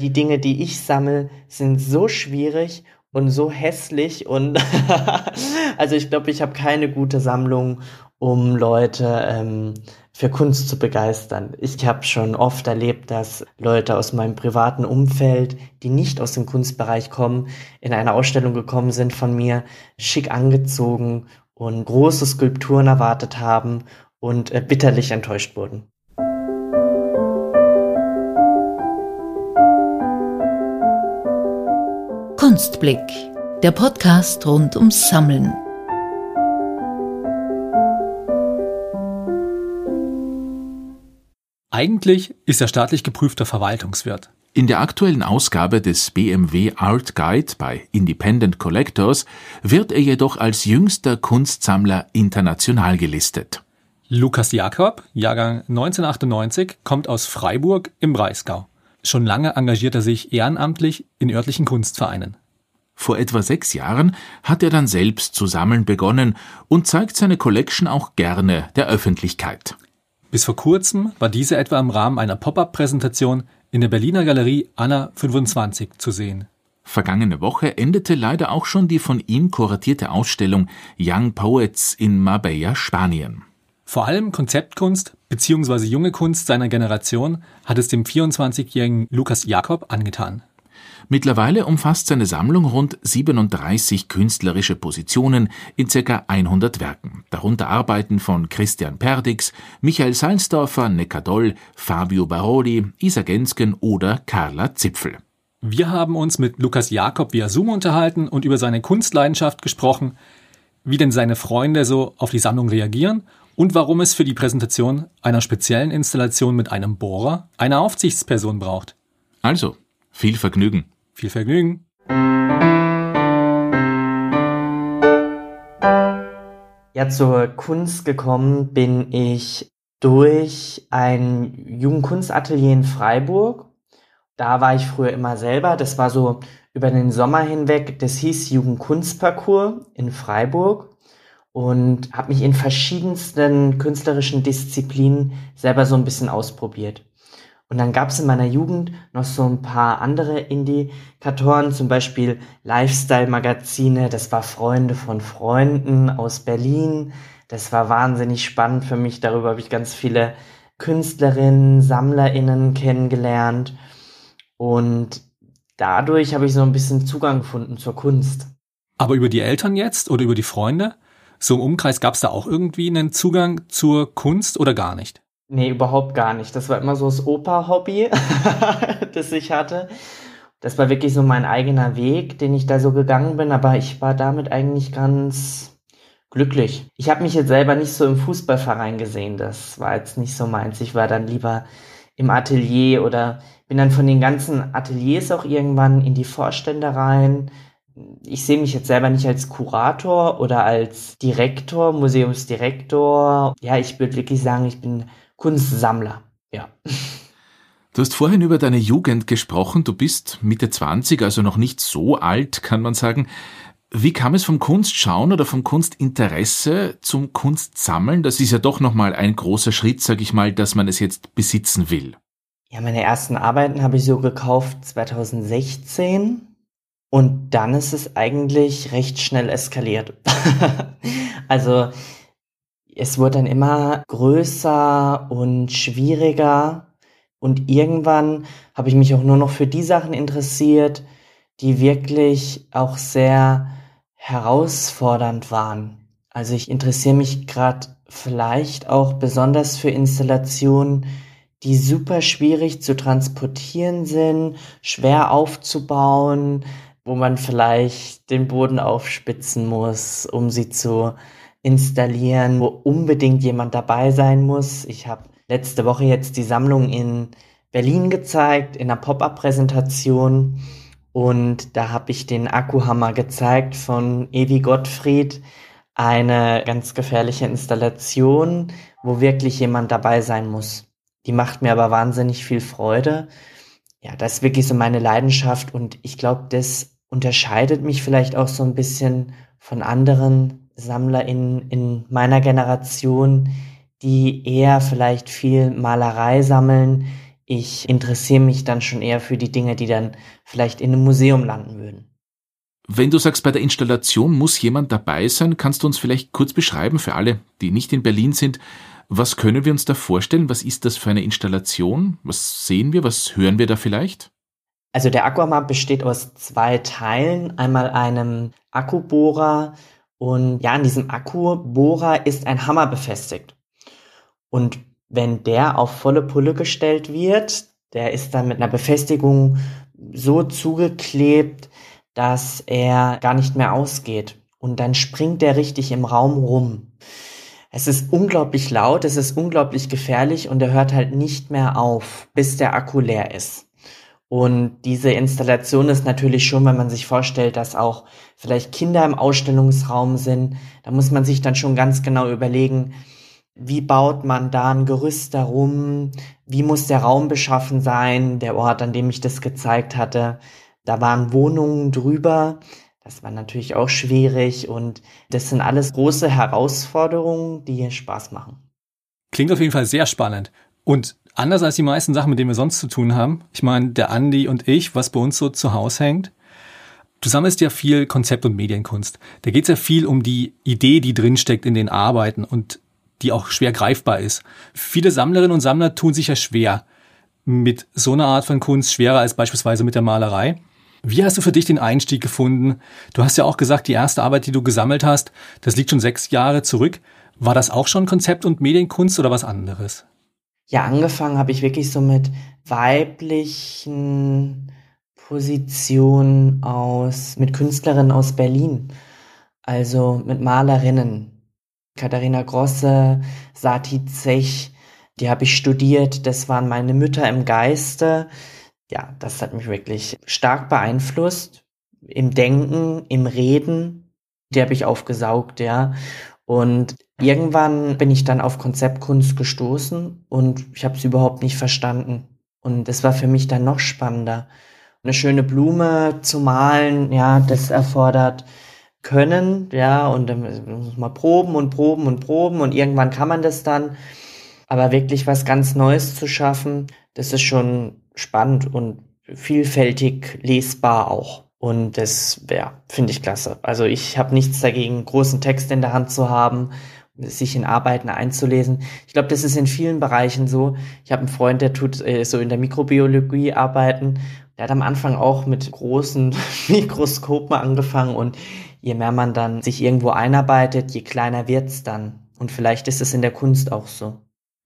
Die Dinge, die ich sammle, sind so schwierig und so hässlich und also ich glaube, ich habe keine gute Sammlung, um Leute ähm, für Kunst zu begeistern. Ich habe schon oft erlebt, dass Leute aus meinem privaten Umfeld, die nicht aus dem Kunstbereich kommen, in eine Ausstellung gekommen sind von mir, schick angezogen und große Skulpturen erwartet haben und äh, bitterlich enttäuscht wurden. Kunstblick, der Podcast rund ums Sammeln. Eigentlich ist er staatlich geprüfter Verwaltungswirt. In der aktuellen Ausgabe des BMW Art Guide bei Independent Collectors wird er jedoch als jüngster Kunstsammler international gelistet. Lukas Jakob, Jahrgang 1998, kommt aus Freiburg im Breisgau. Schon lange engagiert er sich ehrenamtlich in örtlichen Kunstvereinen. Vor etwa sechs Jahren hat er dann selbst zu sammeln begonnen und zeigt seine Collection auch gerne der Öffentlichkeit. Bis vor kurzem war diese etwa im Rahmen einer Pop-up-Präsentation in der Berliner Galerie Anna 25 zu sehen. Vergangene Woche endete leider auch schon die von ihm kuratierte Ausstellung Young Poets in Marbella, Spanien. Vor allem Konzeptkunst bzw. junge Kunst seiner Generation hat es dem 24-jährigen Lukas Jakob angetan. Mittlerweile umfasst seine Sammlung rund 37 künstlerische Positionen in ca. 100 Werken, darunter Arbeiten von Christian Perdix, Michael Salzdorfer, Neckardoll, Fabio Baroli, Isa Gensken oder Carla Zipfel. Wir haben uns mit Lukas Jakob via Zoom unterhalten und über seine Kunstleidenschaft gesprochen, wie denn seine Freunde so auf die Sammlung reagieren und warum es für die Präsentation einer speziellen Installation mit einem Bohrer eine Aufsichtsperson braucht. Also, viel Vergnügen. Viel Vergnügen. Ja, zur Kunst gekommen bin ich durch ein Jugendkunstatelier in Freiburg. Da war ich früher immer selber. Das war so über den Sommer hinweg. Das hieß Jugendkunstparcours in Freiburg und habe mich in verschiedensten künstlerischen Disziplinen selber so ein bisschen ausprobiert. Und dann gab es in meiner Jugend noch so ein paar andere Indikatoren, zum Beispiel Lifestyle-Magazine, das war Freunde von Freunden aus Berlin. Das war wahnsinnig spannend für mich. Darüber habe ich ganz viele Künstlerinnen, SammlerInnen kennengelernt. Und dadurch habe ich so ein bisschen Zugang gefunden zur Kunst. Aber über die Eltern jetzt oder über die Freunde? So im Umkreis gab es da auch irgendwie einen Zugang zur Kunst oder gar nicht? Nee, überhaupt gar nicht. Das war immer so das Opa-Hobby, das ich hatte. Das war wirklich so mein eigener Weg, den ich da so gegangen bin, aber ich war damit eigentlich ganz glücklich. Ich habe mich jetzt selber nicht so im Fußballverein gesehen, das war jetzt nicht so meins. Ich war dann lieber im Atelier oder bin dann von den ganzen Ateliers auch irgendwann in die Vorstände rein. Ich sehe mich jetzt selber nicht als Kurator oder als Direktor, Museumsdirektor. Ja, ich würde wirklich sagen, ich bin Kunstsammler, ja. Du hast vorhin über deine Jugend gesprochen. Du bist Mitte 20, also noch nicht so alt, kann man sagen. Wie kam es vom Kunstschauen oder vom Kunstinteresse zum Kunstsammeln? Das ist ja doch nochmal ein großer Schritt, sag ich mal, dass man es jetzt besitzen will. Ja, meine ersten Arbeiten habe ich so gekauft 2016 und dann ist es eigentlich recht schnell eskaliert. also es wurde dann immer größer und schwieriger und irgendwann habe ich mich auch nur noch für die Sachen interessiert, die wirklich auch sehr herausfordernd waren. Also ich interessiere mich gerade vielleicht auch besonders für Installationen, die super schwierig zu transportieren sind, schwer aufzubauen, wo man vielleicht den Boden aufspitzen muss, um sie zu installieren, wo unbedingt jemand dabei sein muss. Ich habe letzte Woche jetzt die Sammlung in Berlin gezeigt, in einer Pop-up-Präsentation. Und da habe ich den Akkuhammer gezeigt von Evi Gottfried. Eine ganz gefährliche Installation, wo wirklich jemand dabei sein muss. Die macht mir aber wahnsinnig viel Freude. Ja, das ist wirklich so meine Leidenschaft und ich glaube, das unterscheidet mich vielleicht auch so ein bisschen von anderen Sammler in, in meiner Generation, die eher vielleicht viel Malerei sammeln. Ich interessiere mich dann schon eher für die Dinge, die dann vielleicht in einem Museum landen würden. Wenn du sagst, bei der Installation muss jemand dabei sein, kannst du uns vielleicht kurz beschreiben für alle, die nicht in Berlin sind, was können wir uns da vorstellen? Was ist das für eine Installation? Was sehen wir? Was hören wir da vielleicht? Also der Aquamap besteht aus zwei Teilen. Einmal einem Akkubohrer und ja, an diesem Akkubohrer ist ein Hammer befestigt. Und wenn der auf volle Pulle gestellt wird, der ist dann mit einer Befestigung so zugeklebt, dass er gar nicht mehr ausgeht. Und dann springt der richtig im Raum rum. Es ist unglaublich laut, es ist unglaublich gefährlich und er hört halt nicht mehr auf, bis der Akku leer ist. Und diese Installation ist natürlich schon, wenn man sich vorstellt, dass auch vielleicht Kinder im Ausstellungsraum sind, da muss man sich dann schon ganz genau überlegen, wie baut man da ein Gerüst darum, wie muss der Raum beschaffen sein, der Ort, an dem ich das gezeigt hatte. Da waren Wohnungen drüber, das war natürlich auch schwierig und das sind alles große Herausforderungen, die hier Spaß machen. Klingt auf jeden Fall sehr spannend. Und anders als die meisten Sachen, mit denen wir sonst zu tun haben, ich meine, der Andi und ich, was bei uns so zu Hause hängt, du sammelst ja viel Konzept- und Medienkunst. Da geht es ja viel um die Idee, die drinsteckt in den Arbeiten und die auch schwer greifbar ist. Viele Sammlerinnen und Sammler tun sich ja schwer mit so einer Art von Kunst, schwerer als beispielsweise mit der Malerei. Wie hast du für dich den Einstieg gefunden? Du hast ja auch gesagt, die erste Arbeit, die du gesammelt hast, das liegt schon sechs Jahre zurück. War das auch schon Konzept- und Medienkunst oder was anderes? Ja, angefangen habe ich wirklich so mit weiblichen Positionen aus, mit Künstlerinnen aus Berlin. Also mit Malerinnen. Katharina Grosse, Sati Zech, die habe ich studiert. Das waren meine Mütter im Geiste. Ja, das hat mich wirklich stark beeinflusst. Im Denken, im Reden. Die habe ich aufgesaugt, ja. Und irgendwann bin ich dann auf Konzeptkunst gestoßen und ich habe es überhaupt nicht verstanden. Und es war für mich dann noch spannender. Eine schöne Blume zu malen, ja, das erfordert können, ja, und dann muss man proben und proben und proben und irgendwann kann man das dann. Aber wirklich was ganz Neues zu schaffen, das ist schon spannend und vielfältig lesbar auch. Und das, ja, finde ich klasse. Also ich habe nichts dagegen, großen Text in der Hand zu haben, sich in Arbeiten einzulesen. Ich glaube, das ist in vielen Bereichen so. Ich habe einen Freund, der tut äh, so in der Mikrobiologie arbeiten. Der hat am Anfang auch mit großen Mikroskopen angefangen und je mehr man dann sich irgendwo einarbeitet, je kleiner wird's dann. Und vielleicht ist es in der Kunst auch so.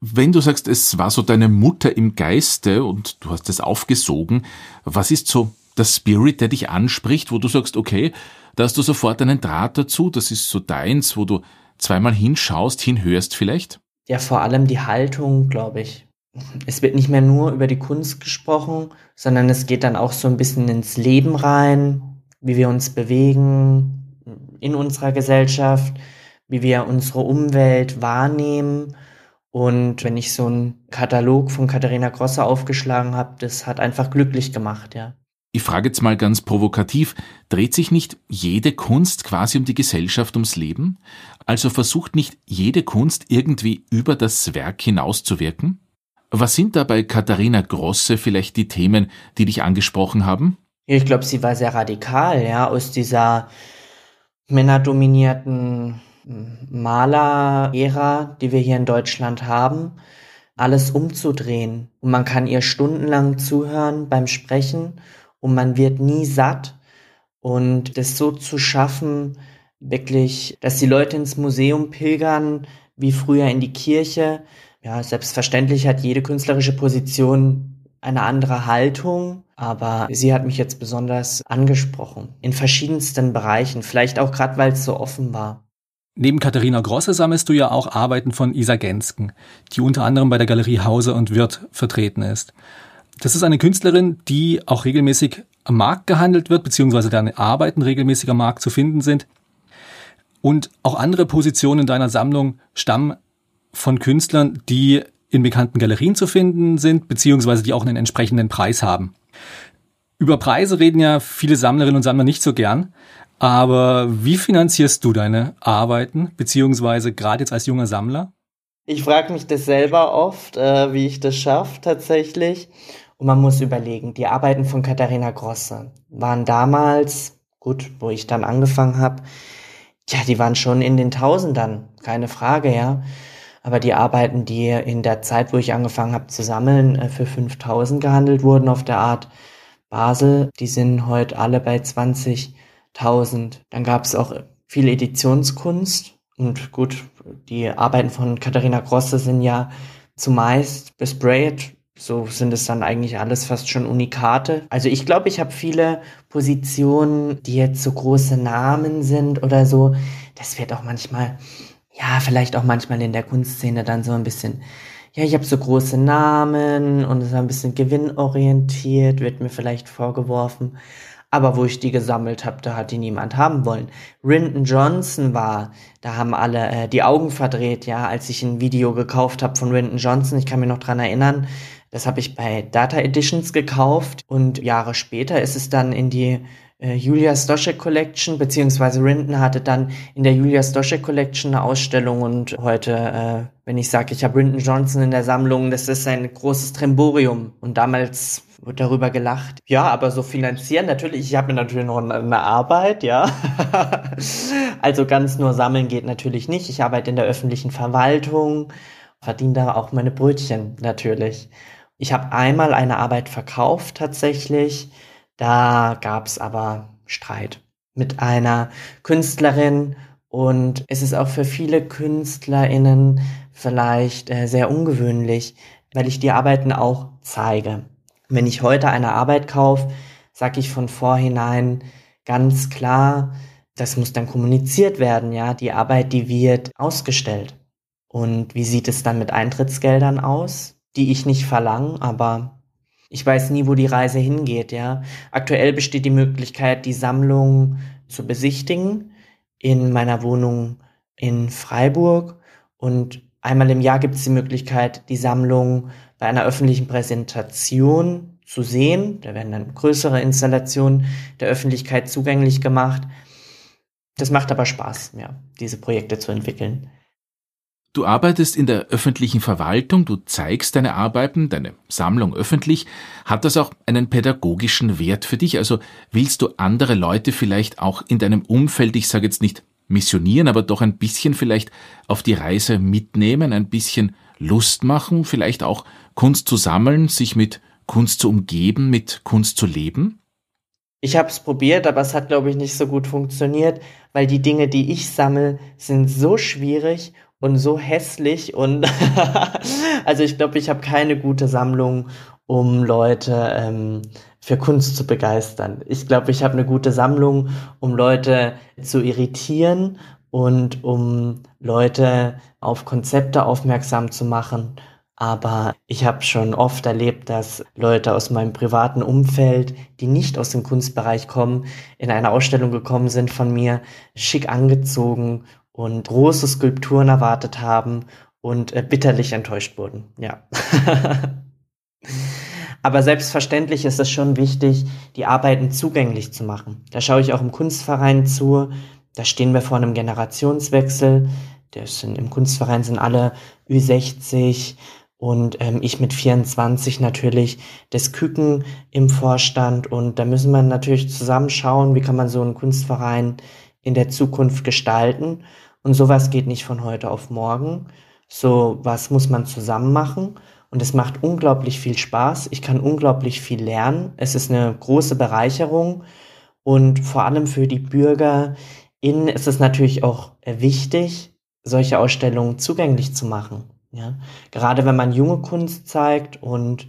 Wenn du sagst, es war so deine Mutter im Geiste und du hast es aufgesogen, was ist so der Spirit, der dich anspricht, wo du sagst, okay, da hast du sofort einen Draht dazu, das ist so deins, wo du zweimal hinschaust, hinhörst vielleicht? Ja, vor allem die Haltung, glaube ich. Es wird nicht mehr nur über die Kunst gesprochen, sondern es geht dann auch so ein bisschen ins Leben rein, wie wir uns bewegen in unserer Gesellschaft, wie wir unsere Umwelt wahrnehmen und wenn ich so einen Katalog von Katharina Grosse aufgeschlagen habe, das hat einfach glücklich gemacht, ja. Ich frage jetzt mal ganz provokativ, dreht sich nicht jede Kunst quasi um die Gesellschaft, ums Leben? Also versucht nicht jede Kunst irgendwie über das Werk hinauszuwirken? Was sind da bei Katharina Grosse vielleicht die Themen, die dich angesprochen haben? Ich glaube, sie war sehr radikal, ja, aus dieser männerdominierten Maler-Ära, die wir hier in Deutschland haben, alles umzudrehen. Und man kann ihr stundenlang zuhören beim Sprechen und man wird nie satt. Und das so zu schaffen, wirklich, dass die Leute ins Museum pilgern, wie früher in die Kirche. Ja, selbstverständlich hat jede künstlerische Position eine andere Haltung, aber sie hat mich jetzt besonders angesprochen. In verschiedensten Bereichen, vielleicht auch gerade, weil es so offen war. Neben Katharina Grosse sammelst du ja auch Arbeiten von Isa Gensken, die unter anderem bei der Galerie Hause und Wirth vertreten ist. Das ist eine Künstlerin, die auch regelmäßig am Markt gehandelt wird, beziehungsweise deren Arbeiten regelmäßig am Markt zu finden sind. Und auch andere Positionen in deiner Sammlung stammen von Künstlern, die in bekannten Galerien zu finden sind, beziehungsweise die auch einen entsprechenden Preis haben. Über Preise reden ja viele Sammlerinnen und Sammler nicht so gern. Aber wie finanzierst du deine Arbeiten, beziehungsweise gerade jetzt als junger Sammler? Ich frage mich das selber oft, äh, wie ich das schaffe tatsächlich. Und man muss überlegen, die Arbeiten von Katharina Grosse waren damals, gut, wo ich dann angefangen habe, ja, die waren schon in den Tausendern, keine Frage, ja. Aber die Arbeiten, die in der Zeit, wo ich angefangen habe zu sammeln, äh, für 5000 gehandelt wurden auf der Art Basel, die sind heute alle bei 20.000. Dann gab es auch viel Editionskunst, und gut, die Arbeiten von Katharina Grosse sind ja zumeist besprayt. So sind es dann eigentlich alles fast schon Unikate. Also ich glaube, ich habe viele Positionen, die jetzt so große Namen sind oder so. Das wird auch manchmal, ja, vielleicht auch manchmal in der Kunstszene dann so ein bisschen, ja, ich habe so große Namen und es ist ein bisschen gewinnorientiert, wird mir vielleicht vorgeworfen aber wo ich die gesammelt habe, da hat die niemand haben wollen. Rinton Johnson war, da haben alle äh, die Augen verdreht, ja, als ich ein Video gekauft habe von Rinton Johnson. Ich kann mich noch dran erinnern. Das habe ich bei Data Editions gekauft und Jahre später ist es dann in die äh, Julia Stoschek Collection, beziehungsweise Rinton hatte dann in der Julia Stoschek Collection eine Ausstellung und heute, äh, wenn ich sage, ich habe Rinton Johnson in der Sammlung, das ist ein großes Tremborium. Und damals wird darüber gelacht. Ja, aber so finanzieren natürlich, ich habe mir natürlich noch eine Arbeit, ja. also ganz nur sammeln geht natürlich nicht. Ich arbeite in der öffentlichen Verwaltung, verdiene da auch meine Brötchen natürlich. Ich habe einmal eine Arbeit verkauft tatsächlich. Da gab es aber Streit mit einer Künstlerin und es ist auch für viele KünstlerInnen vielleicht äh, sehr ungewöhnlich, weil ich die Arbeiten auch zeige. Wenn ich heute eine Arbeit kaufe, sage ich von vorhinein ganz klar, das muss dann kommuniziert werden, ja. Die Arbeit, die wird ausgestellt. Und wie sieht es dann mit Eintrittsgeldern aus, die ich nicht verlange, aber ich weiß nie, wo die Reise hingeht, ja. Aktuell besteht die Möglichkeit, die Sammlung zu besichtigen in meiner Wohnung in Freiburg und einmal im Jahr gibt es die Möglichkeit, die Sammlung bei einer öffentlichen Präsentation zu sehen. Da werden dann größere Installationen der Öffentlichkeit zugänglich gemacht. Das macht aber Spaß, ja, diese Projekte zu entwickeln. Du arbeitest in der öffentlichen Verwaltung, du zeigst deine Arbeiten, deine Sammlung öffentlich. Hat das auch einen pädagogischen Wert für dich? Also willst du andere Leute vielleicht auch in deinem Umfeld, ich sage jetzt nicht missionieren, aber doch ein bisschen vielleicht auf die Reise mitnehmen, ein bisschen Lust machen, vielleicht auch Kunst zu sammeln, sich mit Kunst zu umgeben, mit Kunst zu leben? Ich habe es probiert, aber es hat, glaube ich, nicht so gut funktioniert, weil die Dinge, die ich sammle, sind so schwierig und so hässlich und also ich glaube, ich habe keine gute Sammlung, um Leute ähm, für Kunst zu begeistern. Ich glaube, ich habe eine gute Sammlung, um Leute zu irritieren und um Leute auf Konzepte aufmerksam zu machen. Aber ich habe schon oft erlebt, dass Leute aus meinem privaten Umfeld, die nicht aus dem Kunstbereich kommen, in eine Ausstellung gekommen sind von mir, schick angezogen und große Skulpturen erwartet haben und äh, bitterlich enttäuscht wurden. Ja. Aber selbstverständlich ist es schon wichtig, die Arbeiten zugänglich zu machen. Da schaue ich auch im Kunstverein zu, da stehen wir vor einem Generationswechsel. Sind, Im Kunstverein sind alle Ü60 und ähm, ich mit 24 natürlich das Küken im Vorstand. Und da müssen wir natürlich zusammenschauen, wie kann man so einen Kunstverein in der Zukunft gestalten. Und sowas geht nicht von heute auf morgen. So was muss man zusammen machen. Und es macht unglaublich viel Spaß. Ich kann unglaublich viel lernen. Es ist eine große Bereicherung. Und vor allem für die Bürger, Ihnen ist es natürlich auch äh, wichtig, solche Ausstellungen zugänglich zu machen. Ja? Gerade wenn man junge Kunst zeigt und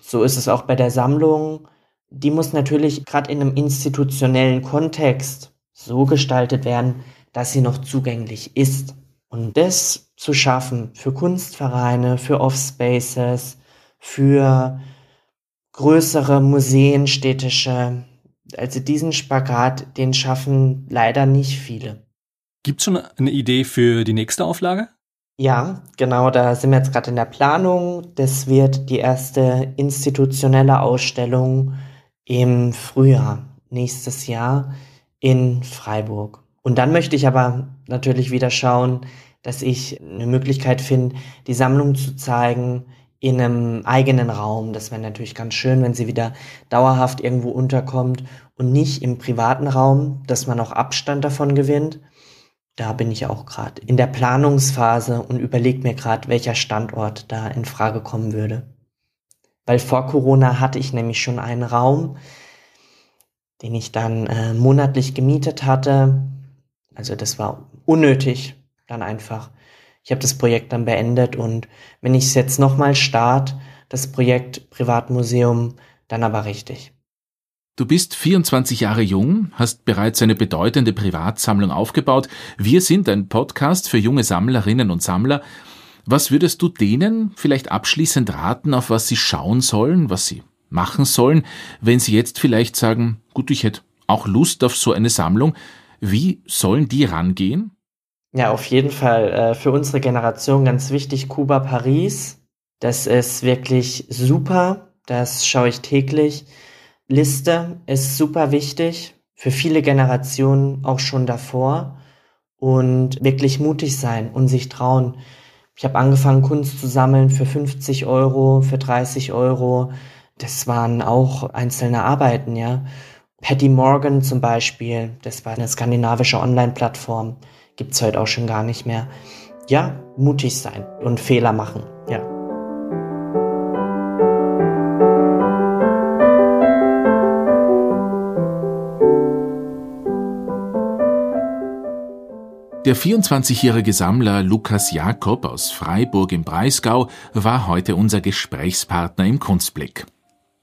so ist es auch bei der Sammlung, die muss natürlich gerade in einem institutionellen Kontext so gestaltet werden, dass sie noch zugänglich ist. Und das zu schaffen für Kunstvereine, für Offspaces, für größere Museen, städtische, also diesen Spagat, den schaffen leider nicht viele. Gibt es schon eine Idee für die nächste Auflage? Ja, genau, da sind wir jetzt gerade in der Planung. Das wird die erste institutionelle Ausstellung im Frühjahr nächstes Jahr in Freiburg. Und dann möchte ich aber natürlich wieder schauen, dass ich eine Möglichkeit finde, die Sammlung zu zeigen in einem eigenen Raum. Das wäre natürlich ganz schön, wenn sie wieder dauerhaft irgendwo unterkommt und nicht im privaten Raum, dass man auch Abstand davon gewinnt. Da bin ich auch gerade in der Planungsphase und überlege mir gerade, welcher Standort da in Frage kommen würde. Weil vor Corona hatte ich nämlich schon einen Raum, den ich dann äh, monatlich gemietet hatte. Also das war unnötig, dann einfach. Ich habe das Projekt dann beendet und wenn ich es jetzt nochmal starte, das Projekt Privatmuseum, dann aber richtig. Du bist 24 Jahre jung, hast bereits eine bedeutende Privatsammlung aufgebaut. Wir sind ein Podcast für junge Sammlerinnen und Sammler. Was würdest du denen vielleicht abschließend raten, auf was sie schauen sollen, was sie machen sollen, wenn sie jetzt vielleicht sagen, gut, ich hätte auch Lust auf so eine Sammlung. Wie sollen die rangehen? Ja, auf jeden Fall äh, für unsere Generation ganz wichtig, Kuba Paris. Das ist wirklich super. Das schaue ich täglich. Liste ist super wichtig. Für viele Generationen auch schon davor. Und wirklich mutig sein und sich trauen. Ich habe angefangen, Kunst zu sammeln für 50 Euro, für 30 Euro. Das waren auch einzelne Arbeiten, ja. Patty Morgan zum Beispiel, das war eine skandinavische Online-Plattform gibt es heute auch schon gar nicht mehr. Ja, mutig sein und Fehler machen, ja. Der 24-jährige Sammler Lukas Jakob aus Freiburg im Breisgau war heute unser Gesprächspartner im Kunstblick.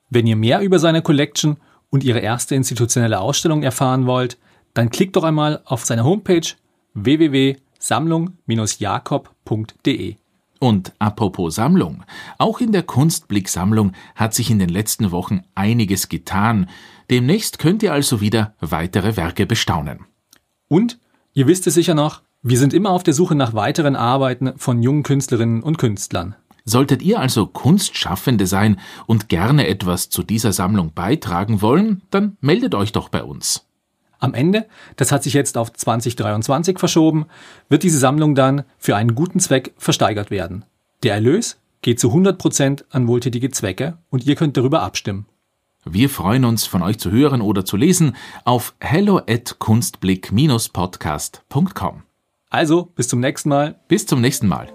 Wenn ihr mehr über seine Collection und ihre erste institutionelle Ausstellung erfahren wollt, dann klickt doch einmal auf seine Homepage www.sammlung-jakob.de. Und apropos Sammlung, auch in der Kunstblick-Sammlung hat sich in den letzten Wochen einiges getan. Demnächst könnt ihr also wieder weitere Werke bestaunen. Und, ihr wisst es sicher noch, wir sind immer auf der Suche nach weiteren Arbeiten von jungen Künstlerinnen und Künstlern. Solltet ihr also Kunstschaffende sein und gerne etwas zu dieser Sammlung beitragen wollen, dann meldet euch doch bei uns. Am Ende, das hat sich jetzt auf 2023 verschoben, wird diese Sammlung dann für einen guten Zweck versteigert werden. Der Erlös geht zu 100 Prozent an wohltätige Zwecke und ihr könnt darüber abstimmen. Wir freuen uns, von euch zu hören oder zu lesen auf hello at kunstblick-podcast.com. Also, bis zum nächsten Mal. Bis zum nächsten Mal.